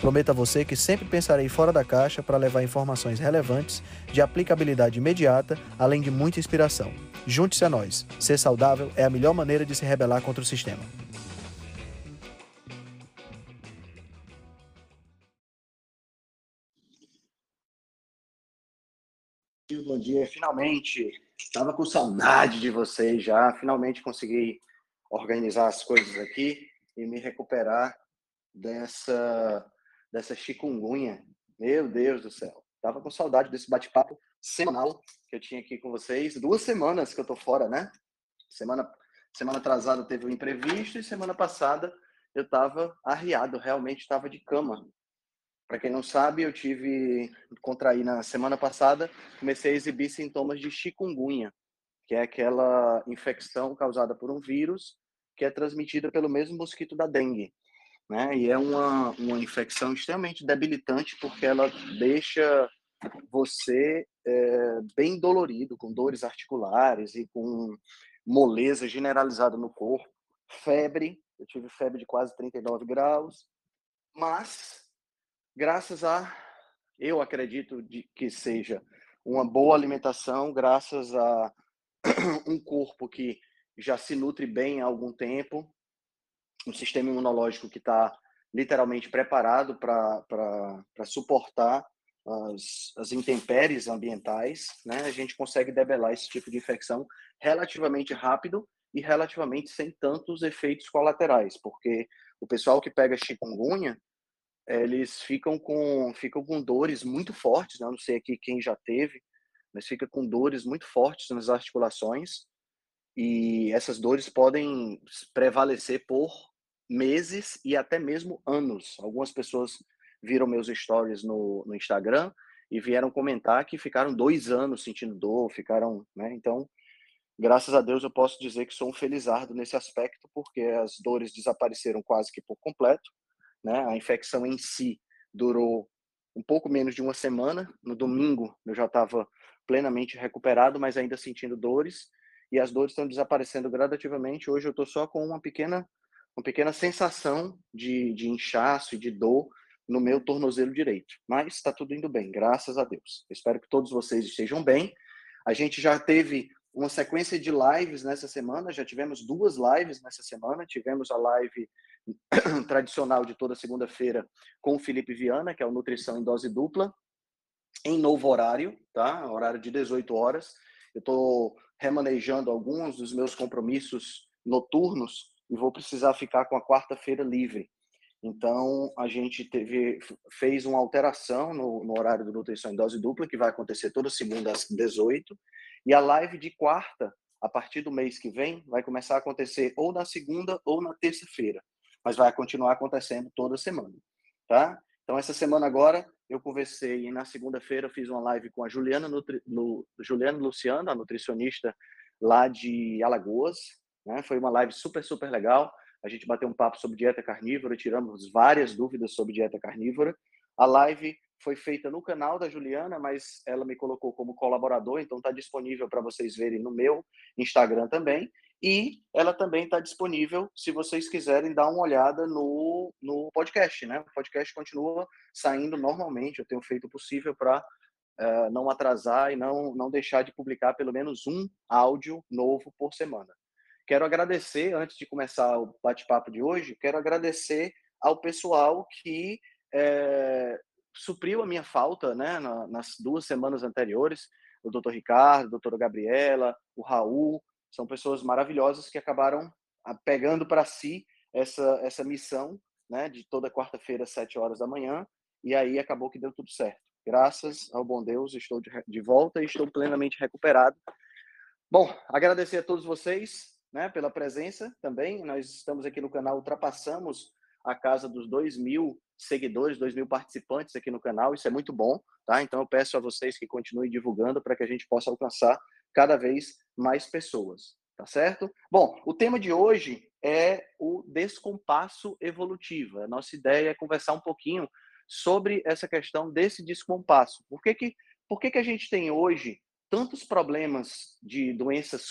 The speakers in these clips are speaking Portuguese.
Prometo a você que sempre pensarei fora da caixa para levar informações relevantes, de aplicabilidade imediata, além de muita inspiração. Junte-se a nós. Ser saudável é a melhor maneira de se rebelar contra o sistema. Bom dia, finalmente. Estava com saudade de vocês já. Finalmente consegui organizar as coisas aqui e me recuperar dessa dessa chikungunya. Meu Deus do céu. Tava com saudade desse bate-papo semanal que eu tinha aqui com vocês. Duas semanas que eu tô fora, né? Semana semana atrasada teve um imprevisto e semana passada eu tava arriado, realmente estava de cama. Para quem não sabe, eu tive contraí na semana passada, comecei a exibir sintomas de chikungunya, que é aquela infecção causada por um vírus que é transmitida pelo mesmo mosquito da dengue né? E é uma, uma infecção extremamente debilitante porque ela deixa você é, bem dolorido, com dores articulares e com moleza generalizada no corpo, febre, eu tive febre de quase 39 graus, mas graças a, eu acredito de que seja uma boa alimentação, graças a um corpo que já se nutre bem há algum tempo, um sistema imunológico que está literalmente preparado para suportar as, as intempéries ambientais, né, a gente consegue debelar esse tipo de infecção relativamente rápido e relativamente sem tantos efeitos colaterais, porque o pessoal que pega chikungunya, eles ficam com ficam com dores muito fortes, né? não sei aqui quem já teve, mas fica com dores muito fortes nas articulações e essas dores podem prevalecer por meses e até mesmo anos. Algumas pessoas viram meus stories no, no Instagram e vieram comentar que ficaram dois anos sentindo dor, ficaram, né? Então, graças a Deus eu posso dizer que sou um felizardo nesse aspecto, porque as dores desapareceram quase que por completo, né? A infecção em si durou um pouco menos de uma semana. No domingo eu já estava plenamente recuperado, mas ainda sentindo dores, e as dores estão desaparecendo gradativamente. Hoje eu estou só com uma pequena uma pequena sensação de, de inchaço e de dor no meu tornozelo direito. Mas está tudo indo bem, graças a Deus. espero que todos vocês estejam bem. A gente já teve uma sequência de lives nessa semana, já tivemos duas lives nessa semana. Tivemos a live tradicional de toda segunda-feira com o Felipe Viana, que é o Nutrição em Dose Dupla, em novo horário, tá? Horário de 18 horas. Eu estou remanejando alguns dos meus compromissos noturnos e vou precisar ficar com a quarta-feira livre. Então, a gente teve, fez uma alteração no, no, horário do Nutrição em Dose Dupla, que vai acontecer toda segunda às 18, e a live de quarta, a partir do mês que vem, vai começar a acontecer ou na segunda ou na terça-feira, mas vai continuar acontecendo toda semana, tá? Então, essa semana agora, eu conversei, e na segunda-feira fiz uma live com a Juliana, Nutri, no, Juliana Luciano, a nutricionista lá de Alagoas, né? Foi uma live super, super legal. A gente bateu um papo sobre dieta carnívora, tiramos várias dúvidas sobre dieta carnívora. A live foi feita no canal da Juliana, mas ela me colocou como colaborador, então está disponível para vocês verem no meu Instagram também. E ela também está disponível se vocês quiserem dar uma olhada no, no podcast. Né? O podcast continua saindo normalmente, eu tenho feito o possível para uh, eh, não atrasar e não, não deixar de publicar pelo menos um áudio novo por semana. Quero agradecer, antes de começar o bate-papo de hoje, quero agradecer ao pessoal que é, supriu a minha falta né, nas duas semanas anteriores. O doutor Ricardo, a doutora Gabriela, o Raul, são pessoas maravilhosas que acabaram ah, pegando para si essa, essa missão né, de toda quarta-feira, às sete horas da manhã, e aí acabou que deu tudo certo. Graças ao bom Deus, estou de, de volta e estou plenamente recuperado. Bom, agradecer a todos vocês né, pela presença também. Nós estamos aqui no canal, ultrapassamos a casa dos 2 mil seguidores, 2 mil participantes aqui no canal, isso é muito bom. tá? Então eu peço a vocês que continuem divulgando para que a gente possa alcançar cada vez mais pessoas, tá certo? Bom, o tema de hoje é o descompasso evolutivo. A nossa ideia é conversar um pouquinho sobre essa questão desse descompasso. Por que que, por que, que a gente tem hoje tantos problemas de doenças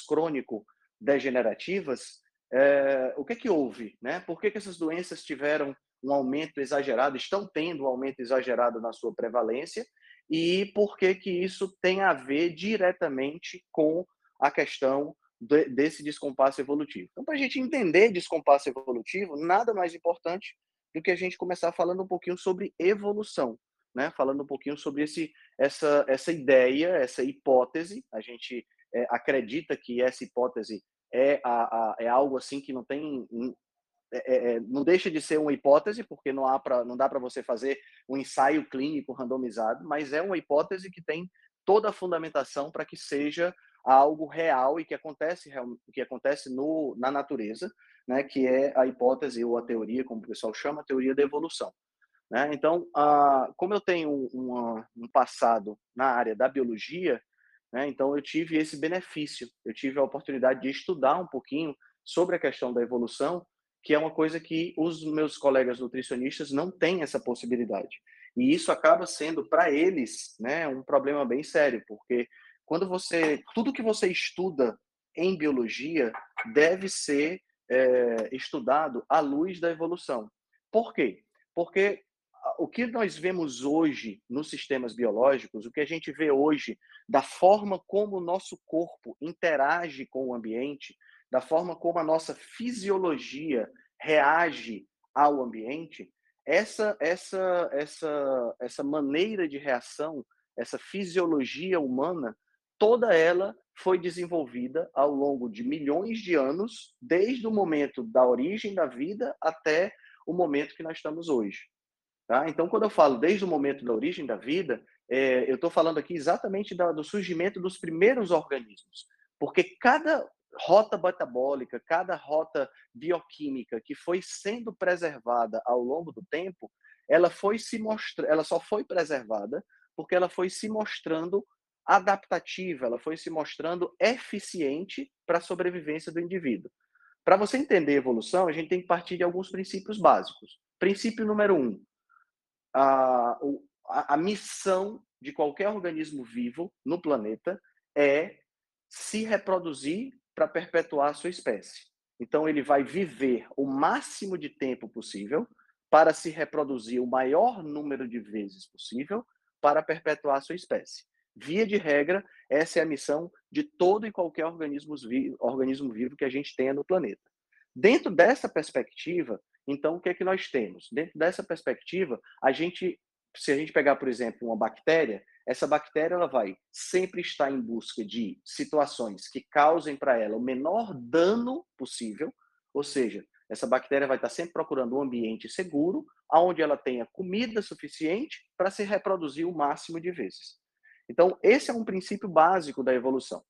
crônico-degenerativas? É, o que que houve? Né? Por que, que essas doenças tiveram um aumento exagerado, estão tendo um aumento exagerado na sua prevalência? E por que que isso tem a ver diretamente com a questão desse descompasso evolutivo. Então, para a gente entender descompasso evolutivo, nada mais importante do que a gente começar falando um pouquinho sobre evolução, né? Falando um pouquinho sobre esse, essa, essa ideia, essa hipótese. A gente é, acredita que essa hipótese é, a, a, é algo assim que não tem é, é, é não deixa de ser uma hipótese, porque não, há pra, não dá para você fazer um ensaio clínico randomizado, mas é uma hipótese que tem toda a fundamentação para que seja algo real e que acontece que acontece no, na natureza, né, que é a hipótese ou a teoria, como o pessoal chama, a teoria da evolução. Né? Então, ah, como eu tenho uma, um passado na área da biologia, né, então eu tive esse benefício, eu tive a oportunidade de estudar um pouquinho sobre a questão da evolução, que é uma coisa que os meus colegas nutricionistas não têm essa possibilidade. E isso acaba sendo para eles, né, um problema bem sério, porque quando você tudo que você estuda em biologia deve ser é, estudado à luz da evolução. Por quê? Porque o que nós vemos hoje nos sistemas biológicos, o que a gente vê hoje da forma como o nosso corpo interage com o ambiente, da forma como a nossa fisiologia reage ao ambiente, essa essa essa essa maneira de reação, essa fisiologia humana toda ela foi desenvolvida ao longo de milhões de anos, desde o momento da origem da vida até o momento que nós estamos hoje. Tá? Então, quando eu falo desde o momento da origem da vida, é, eu estou falando aqui exatamente da, do surgimento dos primeiros organismos, porque cada rota metabólica, cada rota bioquímica que foi sendo preservada ao longo do tempo, ela foi se mostra, ela só foi preservada porque ela foi se mostrando adaptativa, ela foi se mostrando eficiente para a sobrevivência do indivíduo. Para você entender evolução, a gente tem que partir de alguns princípios básicos. Princípio número um: a, a, missão de qualquer organismo vivo no planeta é se reproduzir para perpetuar a sua espécie. Então, ele vai viver o máximo de tempo possível para se reproduzir o maior número de vezes possível para perpetuar a sua espécie. Via de regra, essa é a missão de todo e qualquer organismo vivo, organismo vivo que a gente tenha no planeta. Dentro dessa perspectiva, então, o que é que nós temos? Dentro dessa perspectiva, a gente, se a gente pegar, por exemplo, uma bactéria, essa bactéria ela vai sempre estar em busca de situações que causem para ela o menor dano possível, ou seja, essa bactéria vai estar sempre procurando um ambiente seguro, onde ela tenha comida suficiente para se reproduzir o máximo de vezes. Então, esse é um princípio básico da evolução.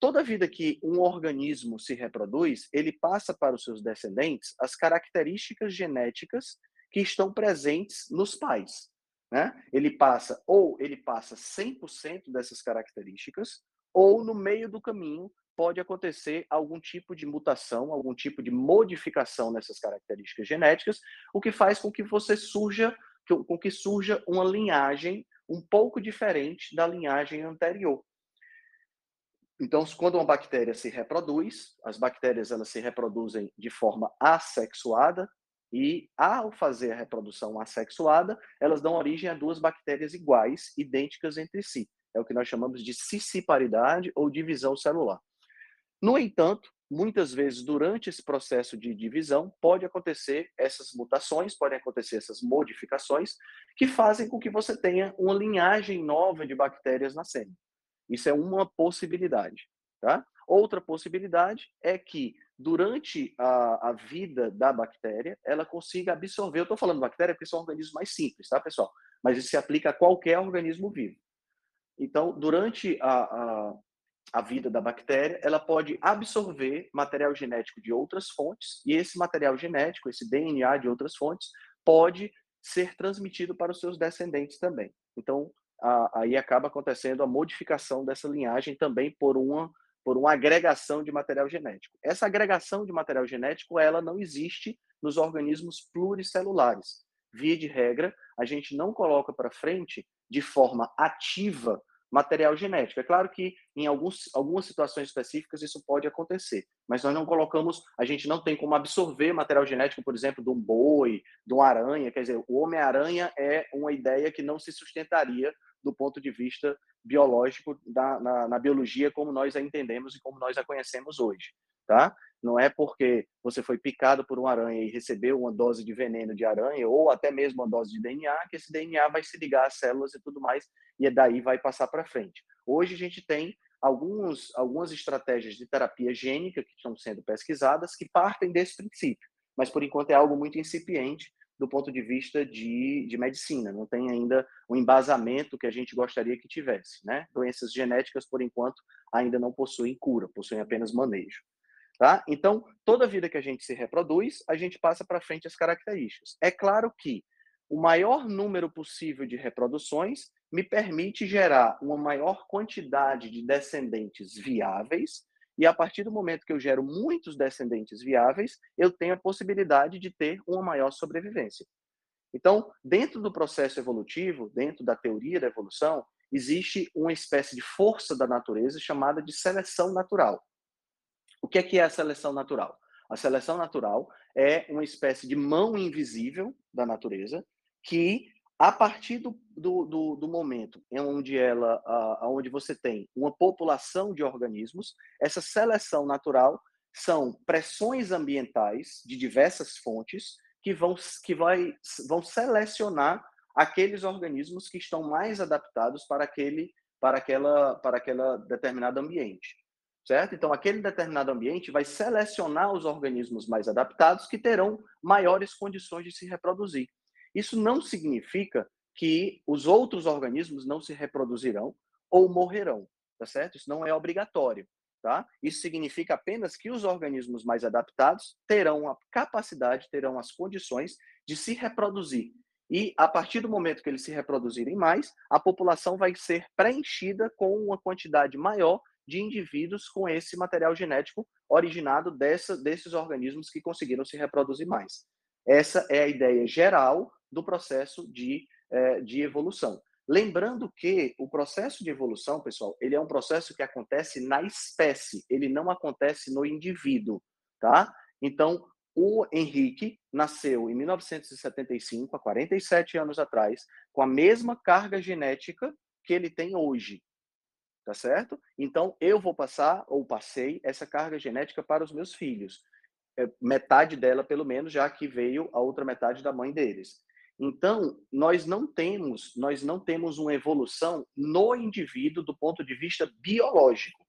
Toda vida que um organismo se reproduz, ele passa para os seus descendentes as características genéticas que estão presentes nos pais. Né? Ele passa, ou ele passa 100% dessas características, ou no meio do caminho pode acontecer algum tipo de mutação, algum tipo de modificação nessas características genéticas, o que faz com que você surja, com que surja uma linhagem um pouco diferente da linhagem anterior. Então, quando uma bactéria se reproduz, as bactérias elas se reproduzem de forma assexuada e ao fazer a reprodução assexuada, elas dão origem a duas bactérias iguais, idênticas entre si. É o que nós chamamos de cisciparidade ou divisão celular. No entanto, muitas vezes durante esse processo de divisão pode acontecer essas mutações, podem acontecer essas modificações que fazem com que você tenha uma linhagem nova de bactérias nascendo. Isso é uma possibilidade, tá? Outra possibilidade é que durante a, a vida da bactéria ela consiga absorver. Eu estou falando bactéria porque são organismos mais simples, tá, pessoal? Mas isso se aplica a qualquer organismo vivo. Então, durante a, a a vida da bactéria, ela pode absorver material genético de outras fontes e esse material genético, esse DNA de outras fontes, pode ser transmitido para os seus descendentes também. Então, aí acaba acontecendo a modificação dessa linhagem também por uma por uma agregação de material genético. Essa agregação de material genético, ela não existe nos organismos pluricelulares. Via de regra, a gente não coloca para frente de forma ativa material genético. É claro que em alguns, algumas situações específicas isso pode acontecer, mas nós não colocamos, a gente não tem como absorver material genético, por exemplo, de um boi, de uma aranha. Quer dizer, o Homem-Aranha é uma ideia que não se sustentaria do ponto de vista biológico da, na, na biologia como nós a entendemos e como nós a conhecemos hoje, tá? Não é porque você foi picado por uma aranha e recebeu uma dose de veneno de aranha ou até mesmo uma dose de DNA que esse DNA vai se ligar às células e tudo mais e daí vai passar para frente. Hoje a gente tem alguns, algumas estratégias de terapia gênica que estão sendo pesquisadas que partem desse princípio, mas por enquanto é algo muito incipiente do ponto de vista de, de medicina, não tem ainda o embasamento que a gente gostaria que tivesse. Né? Doenças genéticas, por enquanto, ainda não possuem cura, possuem apenas manejo. Tá? Então, toda vida que a gente se reproduz, a gente passa para frente as características. É claro que o maior número possível de reproduções me permite gerar uma maior quantidade de descendentes viáveis, e a partir do momento que eu gero muitos descendentes viáveis, eu tenho a possibilidade de ter uma maior sobrevivência. Então, dentro do processo evolutivo, dentro da teoria da evolução, existe uma espécie de força da natureza chamada de seleção natural. O que é, que é a seleção natural? A seleção natural é uma espécie de mão invisível da natureza que, a partir do, do, do, do momento em onde ela, uh, onde você tem uma população de organismos, essa seleção natural são pressões ambientais de diversas fontes que vão, que vai, vão selecionar aqueles organismos que estão mais adaptados para aquele para aquela para aquela determinado ambiente certo? Então, aquele determinado ambiente vai selecionar os organismos mais adaptados que terão maiores condições de se reproduzir. Isso não significa que os outros organismos não se reproduzirão ou morrerão, tá certo? Isso não é obrigatório, tá? Isso significa apenas que os organismos mais adaptados terão a capacidade, terão as condições de se reproduzir. E a partir do momento que eles se reproduzirem mais, a população vai ser preenchida com uma quantidade maior de indivíduos com esse material genético originado dessa, desses organismos que conseguiram se reproduzir mais. Essa é a ideia geral do processo de, é, de evolução. Lembrando que o processo de evolução, pessoal, ele é um processo que acontece na espécie, ele não acontece no indivíduo, tá? Então, o Henrique nasceu em 1975, há 47 anos atrás, com a mesma carga genética que ele tem hoje tá certo? Então, eu vou passar, ou passei, essa carga genética para os meus filhos. É, metade dela, pelo menos, já que veio a outra metade da mãe deles. Então, nós não temos, nós não temos uma evolução no indivíduo do ponto de vista biológico.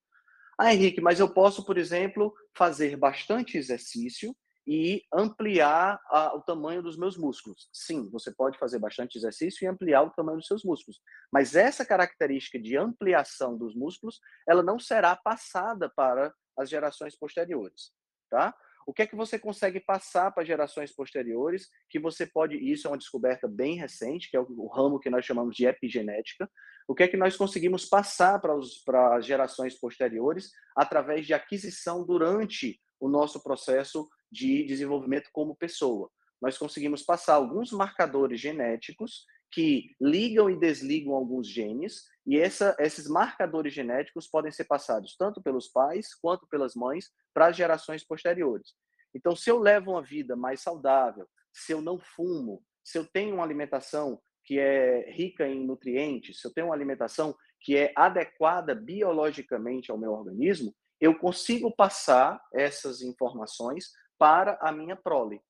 Ah, Henrique, mas eu posso, por exemplo, fazer bastante exercício e ampliar a, o tamanho dos meus músculos. Sim, você pode fazer bastante exercício e ampliar o tamanho dos seus músculos. Mas essa característica de ampliação dos músculos, ela não será passada para as gerações posteriores, tá? O que é que você consegue passar para gerações posteriores? Que você pode, isso é uma descoberta bem recente, que é o, o ramo que nós chamamos de epigenética. O que é que nós conseguimos passar para, para as gerações posteriores através de aquisição durante o nosso processo de desenvolvimento como pessoa. Nós conseguimos passar alguns marcadores genéticos que ligam e desligam alguns genes, e essa, esses marcadores genéticos podem ser passados tanto pelos pais quanto pelas mães para as gerações posteriores. Então, se eu levo uma vida mais saudável, se eu não fumo, se eu tenho uma alimentação que é rica em nutrientes, se eu tenho uma alimentação que é adequada biologicamente ao meu organismo, eu consigo passar essas informações para a minha prole.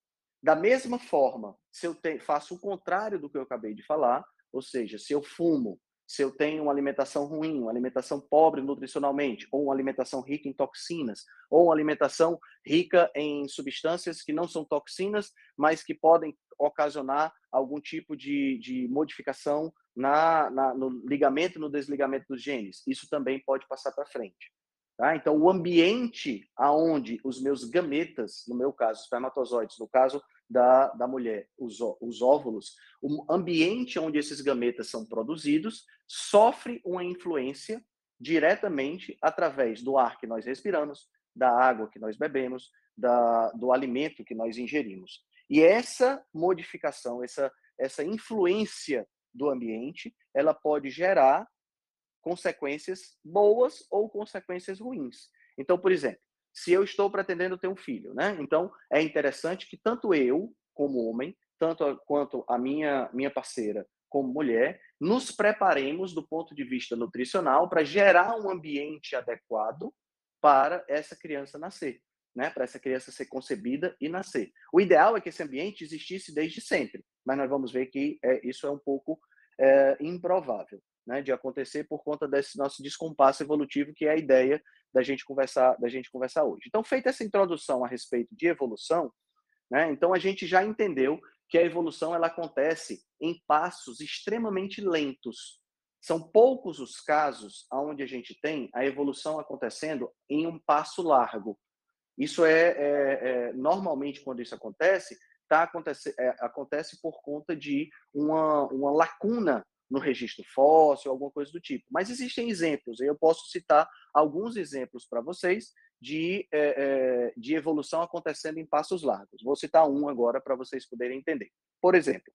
Da mesma forma, se eu te, faço o contrário do que eu acabei de falar, ou seja, se eu fumo, se eu tenho uma alimentação ruim, uma alimentação pobre nutricionalmente, ou uma alimentação rica em toxinas, ou uma alimentação rica em substâncias que não são toxinas, mas que podem ocasionar algum tipo de, de modificação na, na, no ligamento no desligamento dos genes. Isso também pode passar para frente. Tá? Então, o ambiente aonde os meus gametas, no meu caso, espermatozoides, no caso da, da mulher, os, os óvulos, o ambiente onde esses gametas são produzidos sofre uma influência diretamente através do ar que nós respiramos, da água que nós bebemos, da, do alimento que nós ingerimos. E essa modificação, essa, essa influência do ambiente, ela pode gerar consequências boas ou consequências ruins. Então, por exemplo, se eu estou pretendendo ter um filho, né? Então, é interessante que tanto eu, como homem, tanto a, quanto a minha, minha parceira, como mulher, nos preparemos do ponto de vista nutricional para gerar um ambiente adequado para essa criança nascer, né? Para essa criança ser concebida e nascer. O ideal é que esse ambiente existisse desde sempre, mas nós vamos ver que é, isso é um pouco é, improvável né, de acontecer por conta desse nosso descompasso evolutivo, que é a ideia da gente conversar, da gente conversar hoje. Então, feita essa introdução a respeito de evolução, né, então a gente já entendeu que a evolução ela acontece em passos extremamente lentos. São poucos os casos onde a gente tem a evolução acontecendo em um passo largo. Isso é, é, é normalmente quando isso acontece, tá acontece, é, acontece por conta de uma, uma lacuna no registro fóssil, alguma coisa do tipo. Mas existem exemplos, eu posso citar alguns exemplos para vocês de, é, de evolução acontecendo em passos largos. Vou citar um agora para vocês poderem entender. Por exemplo,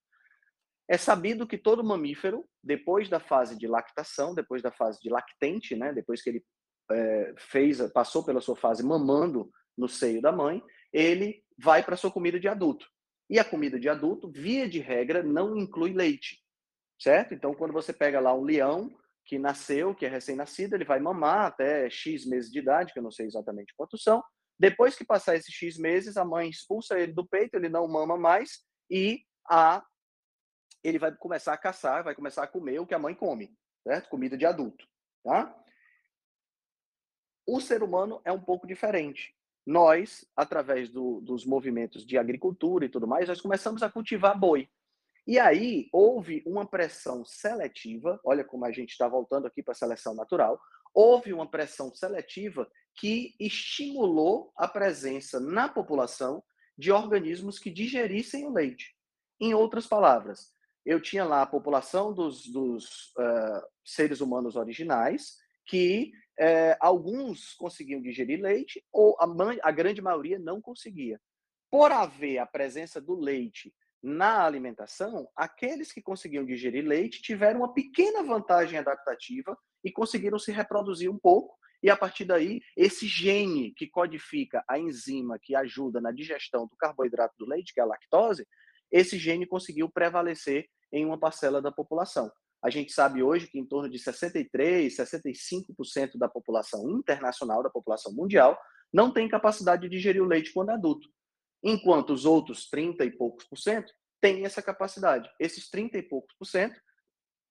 é sabido que todo mamífero, depois da fase de lactação, depois da fase de lactente, né, depois que ele é, fez, passou pela sua fase mamando no seio da mãe, ele vai para sua comida de adulto. E a comida de adulto, via de regra, não inclui leite certo? Então, quando você pega lá um leão que nasceu, que é recém-nascido, ele vai mamar até X meses de idade, que eu não sei exatamente quantos são. Depois que passar esses X meses, a mãe expulsa ele do peito, ele não mama mais e a ele vai começar a caçar, vai começar a comer o que a mãe come, certo? Comida de adulto, tá? O ser humano é um pouco diferente. Nós, através do, dos movimentos de agricultura e tudo mais, nós começamos a cultivar boi. E aí houve uma pressão seletiva, olha como a gente está voltando aqui para a seleção natural, houve uma pressão seletiva que estimulou a presença na população de organismos que digerissem o leite. Em outras palavras, eu tinha lá a população dos, dos uh, seres humanos originais, que uh, alguns conseguiam digerir leite, ou a, a grande maioria não conseguia. Por haver a presença do leite na alimentação, aqueles que conseguiam digerir leite tiveram uma pequena vantagem adaptativa e conseguiram se reproduzir um pouco. E a partir daí, esse gene que codifica a enzima que ajuda na digestão do carboidrato do leite, que é a lactose, esse gene conseguiu prevalecer em uma parcela da população. A gente sabe hoje que em torno de 63, 65% da população internacional, da população mundial, não tem capacidade de digerir o leite quando adulto enquanto os outros 30 e poucos por cento têm essa capacidade. Esses 30 e poucos por cento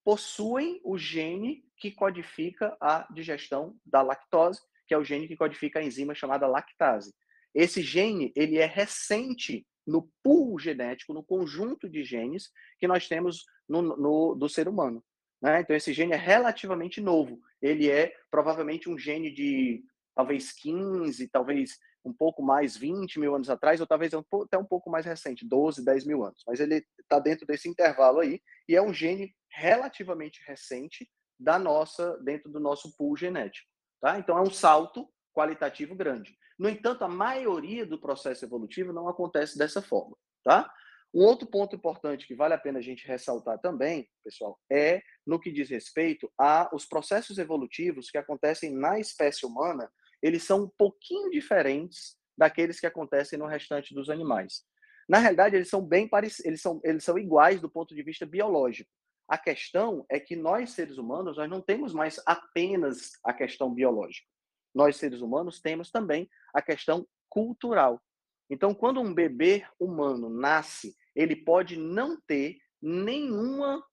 possuem o gene que codifica a digestão da lactose, que é o gene que codifica a enzima chamada lactase. Esse gene, ele é recente no pool genético, no conjunto de genes que nós temos no, no do ser humano. Né? Então, esse gene é relativamente novo. Ele é provavelmente um gene de talvez 15, talvez um pouco mais 20 mil anos atrás, ou talvez até um pouco mais recente, 12, 10 mil anos. Mas ele está dentro desse intervalo aí, e é um gene relativamente recente da nossa, dentro do nosso pool genético. Tá? Então é um salto qualitativo grande. No entanto, a maioria do processo evolutivo não acontece dessa forma. Tá? Um outro ponto importante que vale a pena a gente ressaltar também, pessoal, é no que diz respeito aos processos evolutivos que acontecem na espécie humana eles são um pouquinho diferentes daqueles que acontecem no restante dos animais. Na realidade, eles são bem parecidos, eles são, eles são iguais do ponto de vista biológico. A questão é que nós, seres humanos, nós não temos mais apenas a questão biológica. Nós, seres humanos, temos também a questão cultural. Então, quando um bebê humano nasce, ele pode não ter nenhuma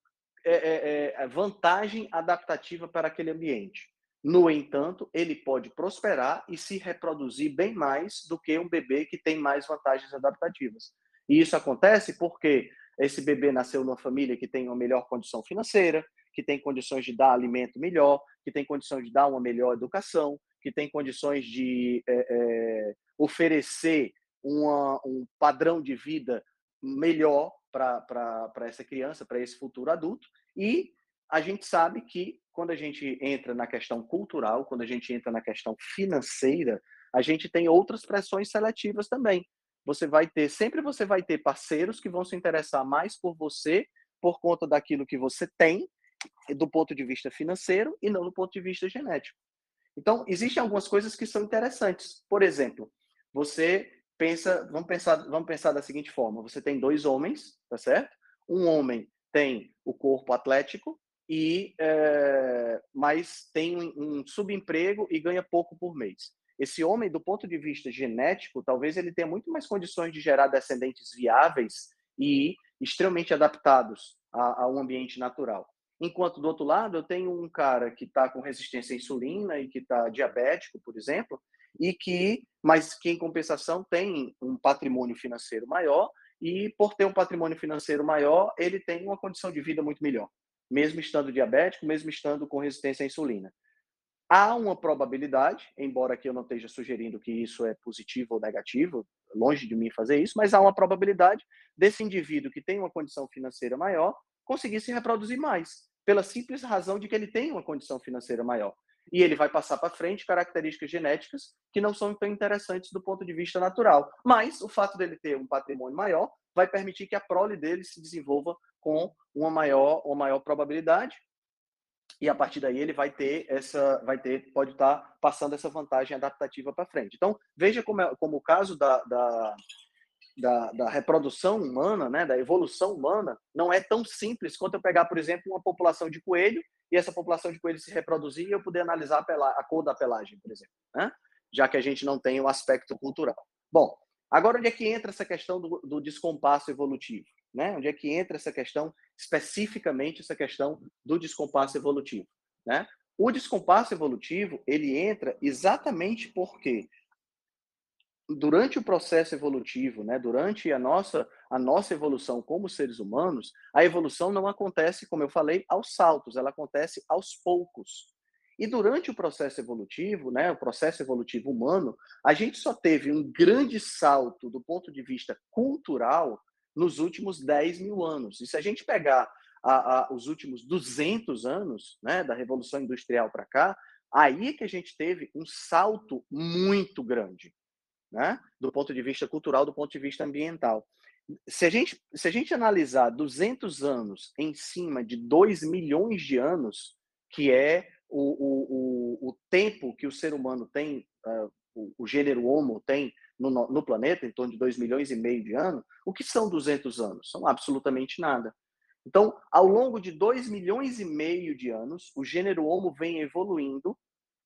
é, é, vantagem adaptativa para aquele ambiente. No entanto, ele pode prosperar e se reproduzir bem mais do que um bebê que tem mais vantagens adaptativas. E isso acontece porque esse bebê nasceu numa família que tem uma melhor condição financeira, que tem condições de dar alimento melhor, que tem condições de dar uma melhor educação, que tem condições de é, é, oferecer uma, um padrão de vida melhor para essa criança, para esse futuro adulto. E a gente sabe que quando a gente entra na questão cultural, quando a gente entra na questão financeira, a gente tem outras pressões seletivas também. Você vai ter, sempre você vai ter parceiros que vão se interessar mais por você por conta daquilo que você tem, do ponto de vista financeiro e não do ponto de vista genético. Então, existem algumas coisas que são interessantes. Por exemplo, você pensa, vamos pensar, vamos pensar da seguinte forma: você tem dois homens, tá certo? Um homem tem o corpo atlético e é, mas tem um, um subemprego e ganha pouco por mês. Esse homem, do ponto de vista genético, talvez ele tenha muito mais condições de gerar descendentes viáveis e extremamente adaptados a, a um ambiente natural. Enquanto do outro lado, eu tenho um cara que está com resistência à insulina e que está diabético, por exemplo, e que, mas que em compensação tem um patrimônio financeiro maior e por ter um patrimônio financeiro maior, ele tem uma condição de vida muito melhor, mesmo estando diabético, mesmo estando com resistência à insulina. Há uma probabilidade, embora aqui eu não esteja sugerindo que isso é positivo ou negativo, longe de mim fazer isso, mas há uma probabilidade desse indivíduo que tem uma condição financeira maior conseguir se reproduzir mais pela simples razão de que ele tem uma condição financeira maior. E ele vai passar para frente características genéticas que não são tão interessantes do ponto de vista natural. Mas o fato dele ter um patrimônio maior vai permitir que a prole dele se desenvolva com uma maior, uma maior probabilidade. E a partir daí ele vai ter essa, vai ter, pode estar passando essa vantagem adaptativa para frente. Então veja como, é, como o caso da, da da, da, reprodução humana, né, da evolução humana, não é tão simples quanto eu pegar, por exemplo, uma população de coelho e essa população de coelho se reproduzir e eu poder analisar a, a cor da pelagem, por exemplo, né? já que a gente não tem o aspecto cultural. Bom, agora onde é que entra essa questão do, do descompasso evolutivo? Né? Onde é que entra essa questão, especificamente essa questão do descompasso evolutivo? Né? O descompasso evolutivo, ele entra exatamente porque durante o processo evolutivo, né, durante a nossa, a nossa evolução como seres humanos, a evolução não acontece, como eu falei, aos saltos, ela acontece aos poucos. E durante o processo evolutivo, né, o processo evolutivo humano, a gente só teve um grande salto do ponto de vista cultural nos últimos 10 mil anos. E se a gente pegar a, a, os últimos 200 anos, né, da Revolução Industrial para cá, aí que a gente teve um salto muito grande né? do ponto de vista cultural, do ponto de vista ambiental. Se a gente, se a gente analisar 200 anos em cima de 2 milhões de anos, que é o, o, o, tempo que o ser humano tem, uh, o, o, gênero Homo tem no, no planeta, em torno de 2 milhões e meio de anos, o que são 200 anos? São absolutamente nada. Então, ao longo de 2 milhões e meio de anos, o gênero Homo vem evoluindo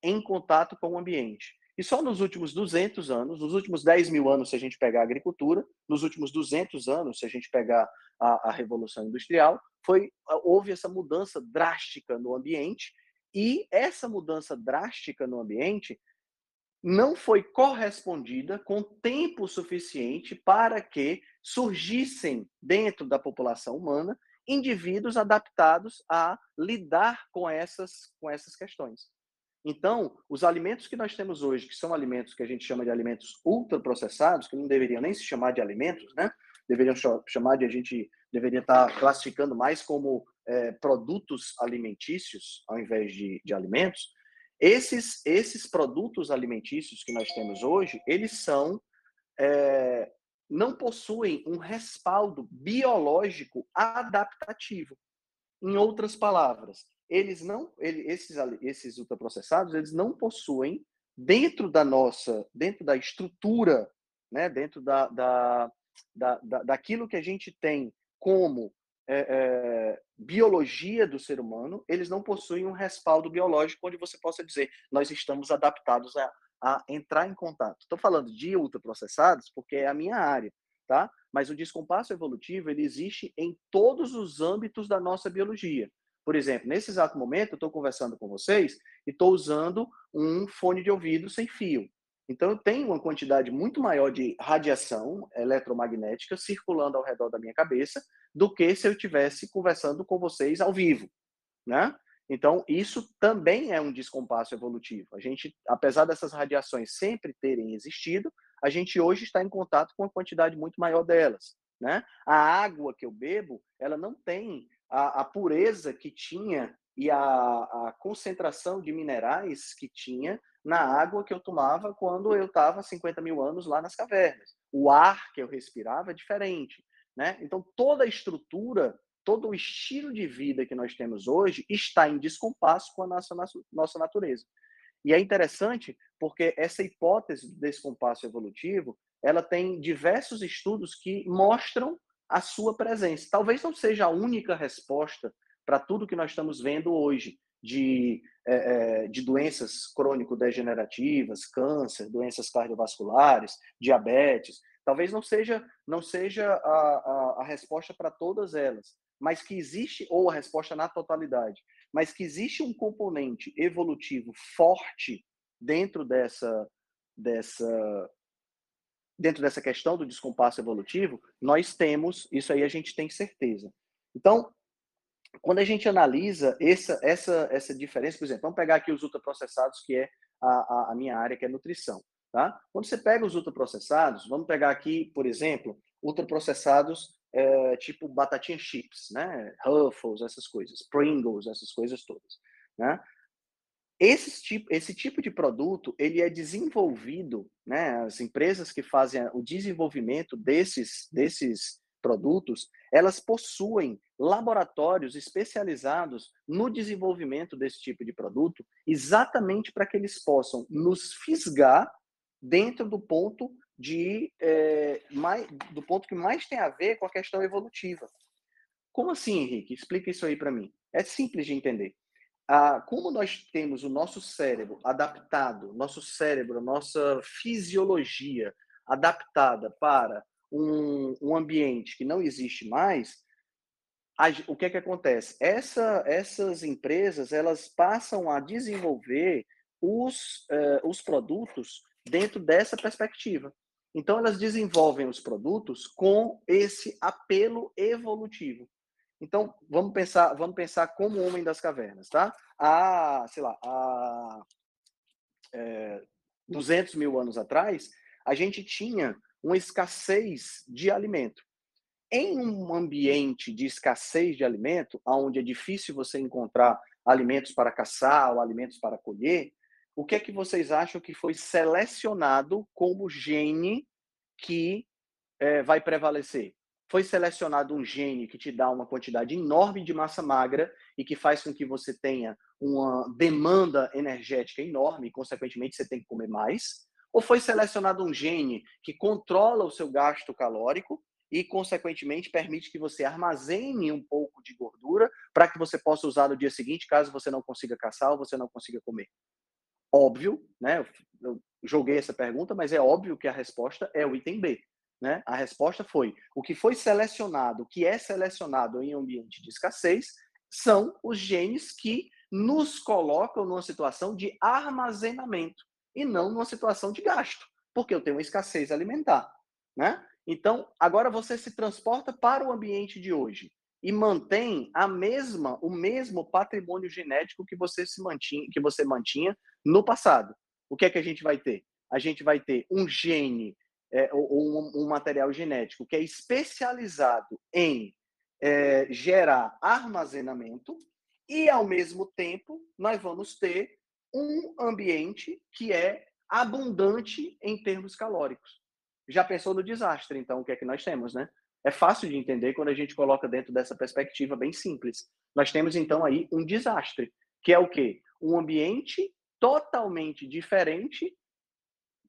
em contato com o ambiente. E só nos últimos 200 anos, nos últimos 10 mil anos, se a gente pegar a agricultura, nos últimos 200 anos, se a gente pegar a, a Revolução Industrial, foi, houve essa mudança drástica no ambiente, e essa mudança drástica no ambiente não foi correspondida com tempo suficiente para que surgissem dentro da população humana indivíduos adaptados a lidar com essas, com essas questões. Então, os alimentos que nós temos hoje, que são alimentos que a gente chama de alimentos ultraprocessados, que não deveriam nem se chamar de alimentos, né? Deveriam chamar de a gente deveria estar classificando mais como é, produtos alimentícios ao invés de, de alimentos. Esses esses produtos alimentícios que nós temos hoje, eles são é, não possuem um respaldo biológico adaptativo. Em outras palavras, eles não, ele, esses, esses ultraprocessados, eles não possuem dentro da nossa, dentro da estrutura, né, dentro da, da, da, da daquilo que a gente tem como é, é, biologia do ser humano, eles não possuem um respaldo biológico onde você possa dizer nós estamos adaptados a, a entrar em contato. Estou falando de ultraprocessados porque é a minha área, tá? Mas o descompasso evolutivo ele existe em todos os âmbitos da nossa biologia. Por exemplo, nesse exato momento, eu estou conversando com vocês e estou usando um fone de ouvido sem fio. Então, eu tenho uma quantidade muito maior de radiação eletromagnética circulando ao redor da minha cabeça do que se eu estivesse conversando com vocês ao vivo, né? Então, isso também é um descompasso evolutivo. A gente, apesar dessas radiações sempre terem existido, a gente hoje está em contato com uma quantidade muito maior delas. Né? A água que eu bebo, ela não tem a, a pureza que tinha e a, a, concentração de minerais que tinha na água que eu tomava quando eu estava 50 mil anos lá nas cavernas. O ar que eu respirava é diferente. Né? Então, toda a estrutura, todo o estilo de vida que nós temos hoje está em descompasso com a nossa, nossa natureza. E é interessante porque essa hipótese do descompasso evolutivo, ela tem diversos estudos que mostram a sua presença. Talvez não seja a única resposta para tudo que nós estamos vendo hoje de, é, de doenças crônico-degenerativas, câncer, doenças cardiovasculares, diabetes. Talvez não seja, não seja a, a, a resposta para todas elas, mas que existe, ou a resposta na totalidade, mas que existe um componente evolutivo forte dentro dessa, dessa, dentro dessa questão do descompasso evolutivo, nós temos, isso aí a gente tem certeza. Então, quando a gente analisa essa, essa, essa diferença, por exemplo, vamos pegar aqui os ultraprocessados, que é a, a, minha área, que é nutrição. Tá? Quando você pega os ultraprocessados, vamos pegar aqui, por exemplo, ultraprocessados é, tipo batatinha chips, né? Ruffles, essas coisas, Pringles, essas coisas todas, né? Esse tipo, esse tipo de produto, ele é desenvolvido, né? As empresas que fazem o desenvolvimento desses, desses produtos, elas possuem laboratórios especializados no desenvolvimento desse tipo de produto, exatamente para que eles possam nos fisgar dentro do ponto de é, mais, do ponto que mais tem a ver com a questão evolutiva. Como assim, Henrique? Explica isso aí para mim. É simples de entender. Ah, como nós temos o nosso cérebro adaptado, nosso cérebro, nossa fisiologia adaptada para um, um ambiente que não existe mais, a, o que é que acontece? Essa, essas empresas elas passam a desenvolver os, uh, os produtos dentro dessa perspectiva. Então, elas desenvolvem os produtos com esse apelo evolutivo. Então, vamos pensar, vamos pensar como homem das cavernas, tá? Há, sei lá, há é, 200 mil anos atrás, a gente tinha uma escassez de alimento. Em um ambiente de escassez de alimento, onde é difícil você encontrar alimentos para caçar ou alimentos para colher, o que é que vocês acham que foi selecionado como gene que é, vai prevalecer? Foi selecionado um gene que te dá uma quantidade enorme de massa magra e que faz com que você tenha uma demanda energética enorme e, consequentemente, você tem que comer mais? Ou foi selecionado um gene que controla o seu gasto calórico e, consequentemente, permite que você armazene um pouco de gordura para que você possa usar no dia seguinte, caso você não consiga caçar ou você não consiga comer? Óbvio, né? Eu joguei essa pergunta, mas é óbvio que a resposta é o item B. Né? A resposta foi: o que foi selecionado, o que é selecionado em ambiente de escassez, são os genes que nos colocam numa situação de armazenamento e não numa situação de gasto, porque eu tenho uma escassez alimentar, né? Então, agora você se transporta para o ambiente de hoje e mantém a mesma, o mesmo patrimônio genético que você se mantinha, que você mantinha no passado. O que é que a gente vai ter? A gente vai ter um gene é, ou um, um, material genético que é especializado em é, gerar armazenamento e ao mesmo tempo nós vamos ter um ambiente que é abundante em termos calóricos. Já pensou no desastre, então, o que é que nós temos, né? É fácil de entender quando a gente coloca dentro dessa perspectiva bem simples. Nós temos, então, aí um desastre, que é o quê? Um ambiente totalmente diferente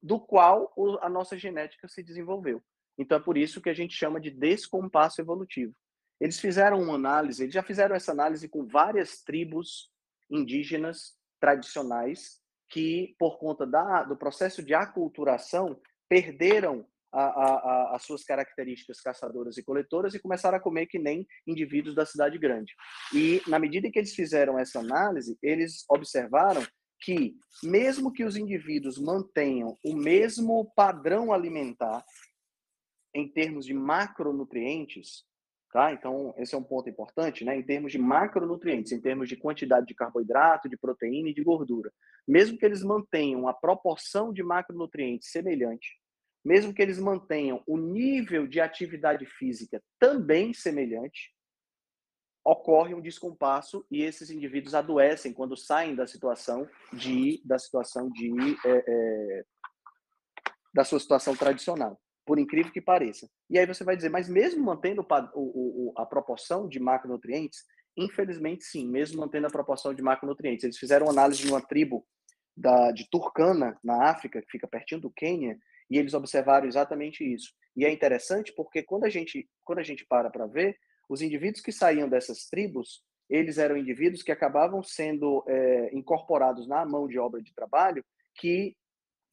do qual a nossa genética se desenvolveu. Então, é por isso que a gente chama de descompasso evolutivo. Eles fizeram uma análise, eles já fizeram essa análise com várias tribos indígenas tradicionais que, por conta da, do processo de aculturação, perderam a, a, as suas características caçadoras e coletoras e começaram a comer que nem indivíduos da cidade grande. E, na medida que eles fizeram essa análise, eles observaram que, mesmo que os indivíduos mantenham o mesmo padrão alimentar em termos de macronutrientes, Tá? Então, esse é um ponto importante, né? Em termos de macronutrientes, em termos de quantidade de carboidrato, de proteína e de gordura. Mesmo que eles mantenham a proporção de macronutrientes semelhante, mesmo que eles mantenham o nível de atividade física também semelhante, ocorre um descompasso e esses indivíduos adoecem quando saem da situação de da situação de é, é, da sua situação tradicional, por incrível que pareça. E aí você vai dizer, mas mesmo mantendo o, o, a proporção de macronutrientes, infelizmente sim, mesmo mantendo a proporção de macronutrientes, eles fizeram análise de uma tribo da, de Turkana na África que fica pertinho do Quênia e eles observaram exatamente isso. E é interessante porque quando a gente quando a gente para para ver os indivíduos que saíam dessas tribos, eles eram indivíduos que acabavam sendo é, incorporados na mão de obra de trabalho, que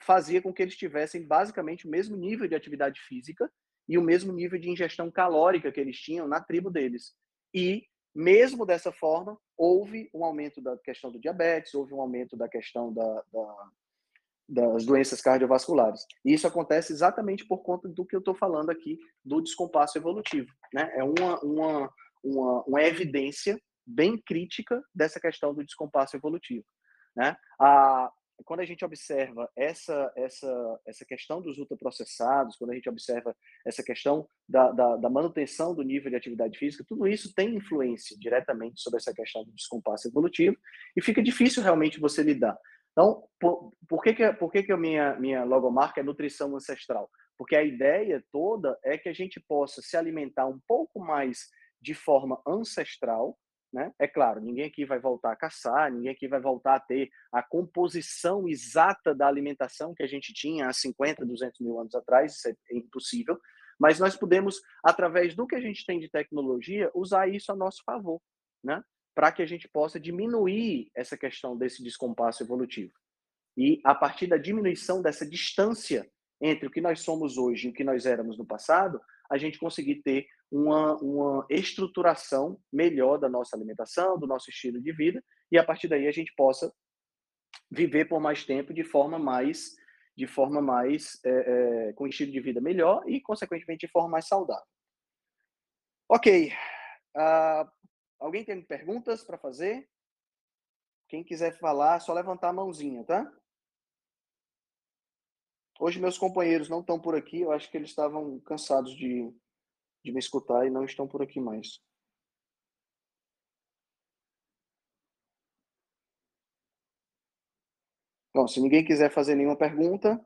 fazia com que eles tivessem basicamente o mesmo nível de atividade física e o mesmo nível de ingestão calórica que eles tinham na tribo deles. E, mesmo dessa forma, houve um aumento da questão do diabetes, houve um aumento da questão da, da das doenças cardiovasculares. E isso acontece exatamente por conta do que eu estou falando aqui do descompasso evolutivo. Né? É uma, uma, uma, uma evidência bem crítica dessa questão do descompasso evolutivo. Né? A, quando a gente observa essa, essa, essa questão dos ultraprocessados, quando a gente observa essa questão da, da, da, manutenção do nível de atividade física, tudo isso tem influência diretamente sobre essa questão do descompasso evolutivo e fica difícil realmente você lidar. Então, por, por que, que, por que, que a minha, minha logomarca é nutrição ancestral? Porque a ideia toda é que a gente possa se alimentar um pouco mais de forma ancestral, né? É claro, ninguém aqui vai voltar a caçar, ninguém aqui vai voltar a ter a composição exata da alimentação que a gente tinha há 50, 200 mil anos atrás, isso é impossível, mas nós podemos, através do que a gente tem de tecnologia, usar isso a nosso favor, né? para que a gente possa diminuir essa questão desse descompasso evolutivo. E a partir da diminuição dessa distância entre o que nós somos hoje e o que nós éramos no passado, a gente conseguir ter uma, uma estruturação melhor da nossa alimentação, do nosso estilo de vida, e a partir daí a gente possa viver por mais tempo de forma mais, de forma mais é, é, com estilo de vida melhor e, consequentemente, de forma mais saudável. Ok. Uh, Alguém tem perguntas para fazer? Quem quiser falar, só levantar a mãozinha, tá? Hoje meus companheiros não estão por aqui, eu acho que eles estavam cansados de, de me escutar e não estão por aqui mais. Bom, se ninguém quiser fazer nenhuma pergunta,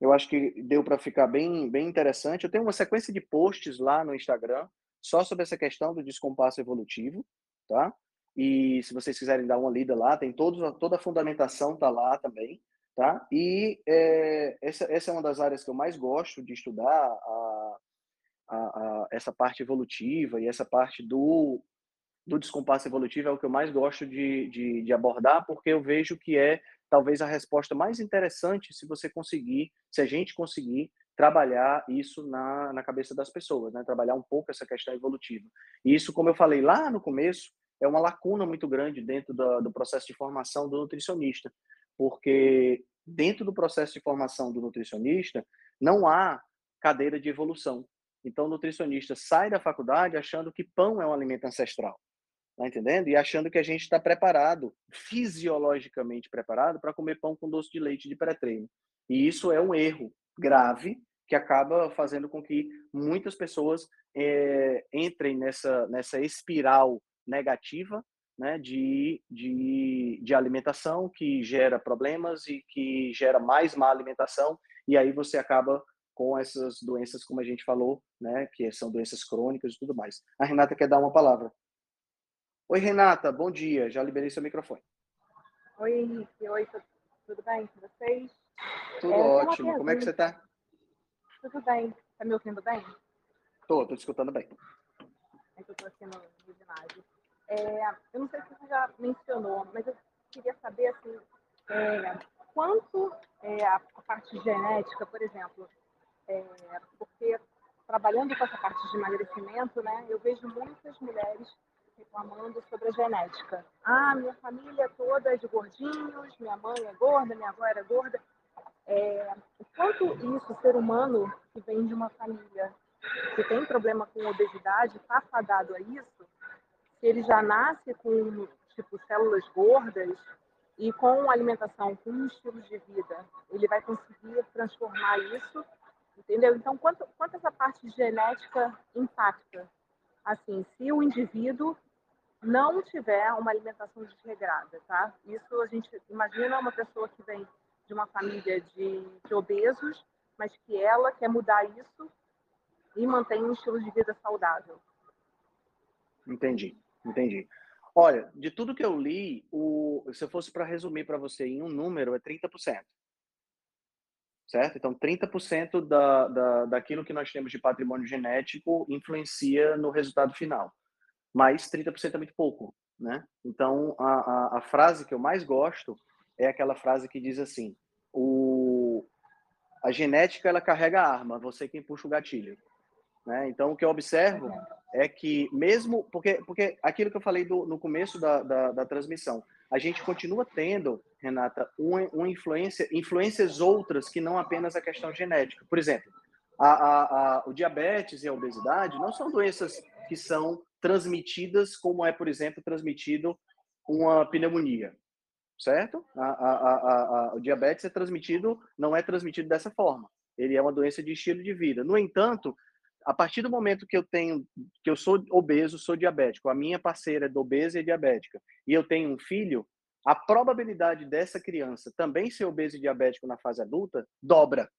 eu acho que deu para ficar bem, bem interessante. Eu tenho uma sequência de posts lá no Instagram só sobre essa questão do descompasso evolutivo, tá? E se vocês quiserem dar uma lida lá, tem toda a fundamentação tá lá também, tá? E é, essa, essa é uma das áreas que eu mais gosto de estudar, a, a, a, essa parte evolutiva e essa parte do, do descompasso evolutivo é o que eu mais gosto de, de, de abordar, porque eu vejo que é talvez a resposta mais interessante se você conseguir, se a gente conseguir trabalhar isso na, na cabeça das pessoas, né? trabalhar um pouco essa questão evolutiva. E isso, como eu falei lá no começo, é uma lacuna muito grande dentro do, do processo de formação do nutricionista, porque dentro do processo de formação do nutricionista não há cadeira de evolução. Então, o nutricionista sai da faculdade achando que pão é um alimento ancestral, tá entendendo? E achando que a gente está preparado, fisiologicamente preparado, para comer pão com doce de leite de pré-treino. E isso é um erro grave que acaba fazendo com que muitas pessoas é, entrem nessa, nessa espiral negativa né, de, de, de alimentação que gera problemas e que gera mais má alimentação, e aí você acaba com essas doenças, como a gente falou, né, que são doenças crônicas e tudo mais. A Renata quer dar uma palavra. Oi, Renata, bom dia. Já liberei seu microfone. Oi, Henrique. Oi, tudo bem com vocês? Tudo é, ótimo. Como é que você está? Tudo bem. Está me ouvindo bem? Estou, estou te escutando bem. É que eu estou aqui no, no ginásio. É, eu não sei se você já mencionou, mas eu queria saber assim, é, quanto é, a, a, parte genética, por exemplo, é, porque trabalhando com essa parte de emagrecimento, né, eu vejo muitas mulheres reclamando sobre a genética. Ah, minha família toda é de gordinhos, minha mãe é gorda, minha avó era gorda. É, o quanto isso, ser humano que vem de uma família que tem problema com obesidade, está fadado a isso, se ele já nasce com tipo células gordas, e com alimentação, com um estilo de vida, ele vai conseguir transformar isso, entendeu? Então, quanto, quanto essa parte genética impacta? Assim, se o indivíduo não tiver uma alimentação desregrada, tá? Isso a gente imagina uma pessoa que vem de uma família de, de obesos, mas que ela quer mudar isso e mantém um estilo de vida saudável. Entendi, entendi. Olha, de tudo que eu li, o, se eu fosse para resumir para você em um número, é 30%. Certo? Então, 30% da, da, daquilo que nós temos de patrimônio genético influencia no resultado final. Mas 30% é muito pouco, né? Então, a, a, a frase que eu mais gosto é aquela frase que diz assim: o, a genética ela carrega a arma, você quem puxa o gatilho. Né? Então, o que eu observo é que mesmo porque porque aquilo que eu falei do, no começo da, da, da, transmissão, a gente continua tendo, Renata, uma, uma influência, influências outras que não apenas a questão genética. Por exemplo, a, a, a, o diabetes e a obesidade não são doenças que são transmitidas como é, por exemplo, transmitido uma pneumonia certo? O diabetes é transmitido, não é transmitido dessa forma. Ele é uma doença de estilo de vida. No entanto, a partir do momento que eu tenho, que eu sou obeso, sou diabético, a minha parceira é obesa e diabética, e eu tenho um filho, a probabilidade dessa criança também ser obeso e diabético na fase adulta dobra.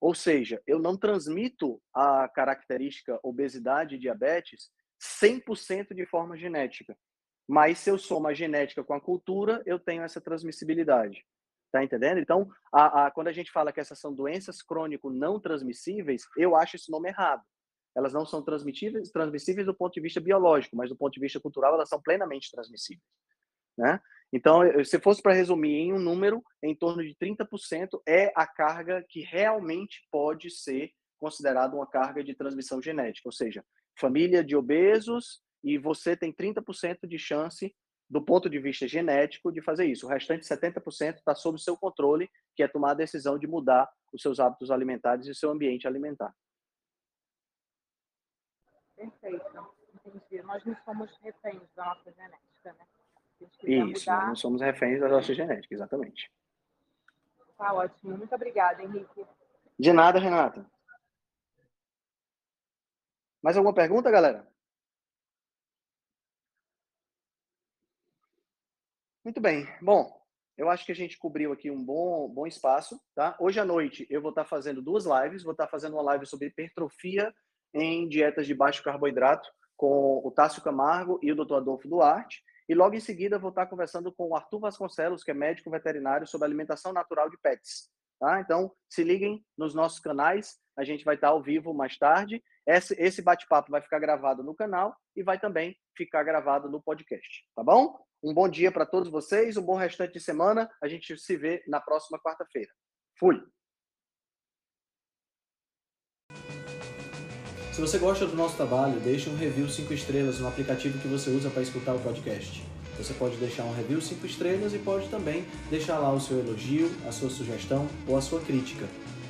Ou seja, eu não transmito a característica obesidade e diabetes 100% de forma genética. Mas se eu somo a genética com a cultura, eu tenho essa transmissibilidade. Tá entendendo? Então, a, a, quando a gente fala que essas são doenças crônico não transmissíveis, eu acho esse nome errado. Elas não são transmissíveis, transmissíveis do ponto de vista biológico, mas do ponto de vista cultural, elas são plenamente transmissíveis. Né? Então, se fosse para resumir em um número, em torno de 30% é a carga que realmente pode ser considerada uma carga de transmissão genética, ou seja, família de obesos e você tem 30% de chance, do ponto de vista genético, de fazer isso. O restante 70% está sob o seu controle, que é tomar a decisão de mudar os seus hábitos alimentares e o seu ambiente alimentar. Perfeito. Entendi. Nós não somos reféns da nossa genética, né? Isso, mudar... nós não somos reféns da nossa genética, exatamente. Tá ótimo. Muito obrigada, Henrique. De nada, Renata. Mais alguma pergunta, galera? Muito bem. Bom, eu acho que a gente cobriu aqui um bom, bom espaço, tá? Hoje à noite eu vou estar fazendo duas lives. Vou estar fazendo uma live sobre hipertrofia em dietas de baixo carboidrato com o Tássio Camargo e o Dr. Adolfo Duarte. E logo em seguida vou estar conversando com o Arthur Vasconcelos, que é médico veterinário, sobre alimentação natural de pets. Tá? Então, se liguem nos nossos canais. A gente vai estar ao vivo mais tarde. Esse, bate-papo vai ficar gravado no canal e vai também ficar gravado no podcast. Tá bom? Um bom dia para todos vocês, um bom restante de semana. A gente se vê na próxima quarta-feira. Fui! Se você gosta do nosso trabalho, deixe um review 5 estrelas no aplicativo que você usa para escutar o podcast. Você pode deixar um review 5 estrelas e pode também deixar lá o seu elogio, a sua sugestão ou a sua crítica.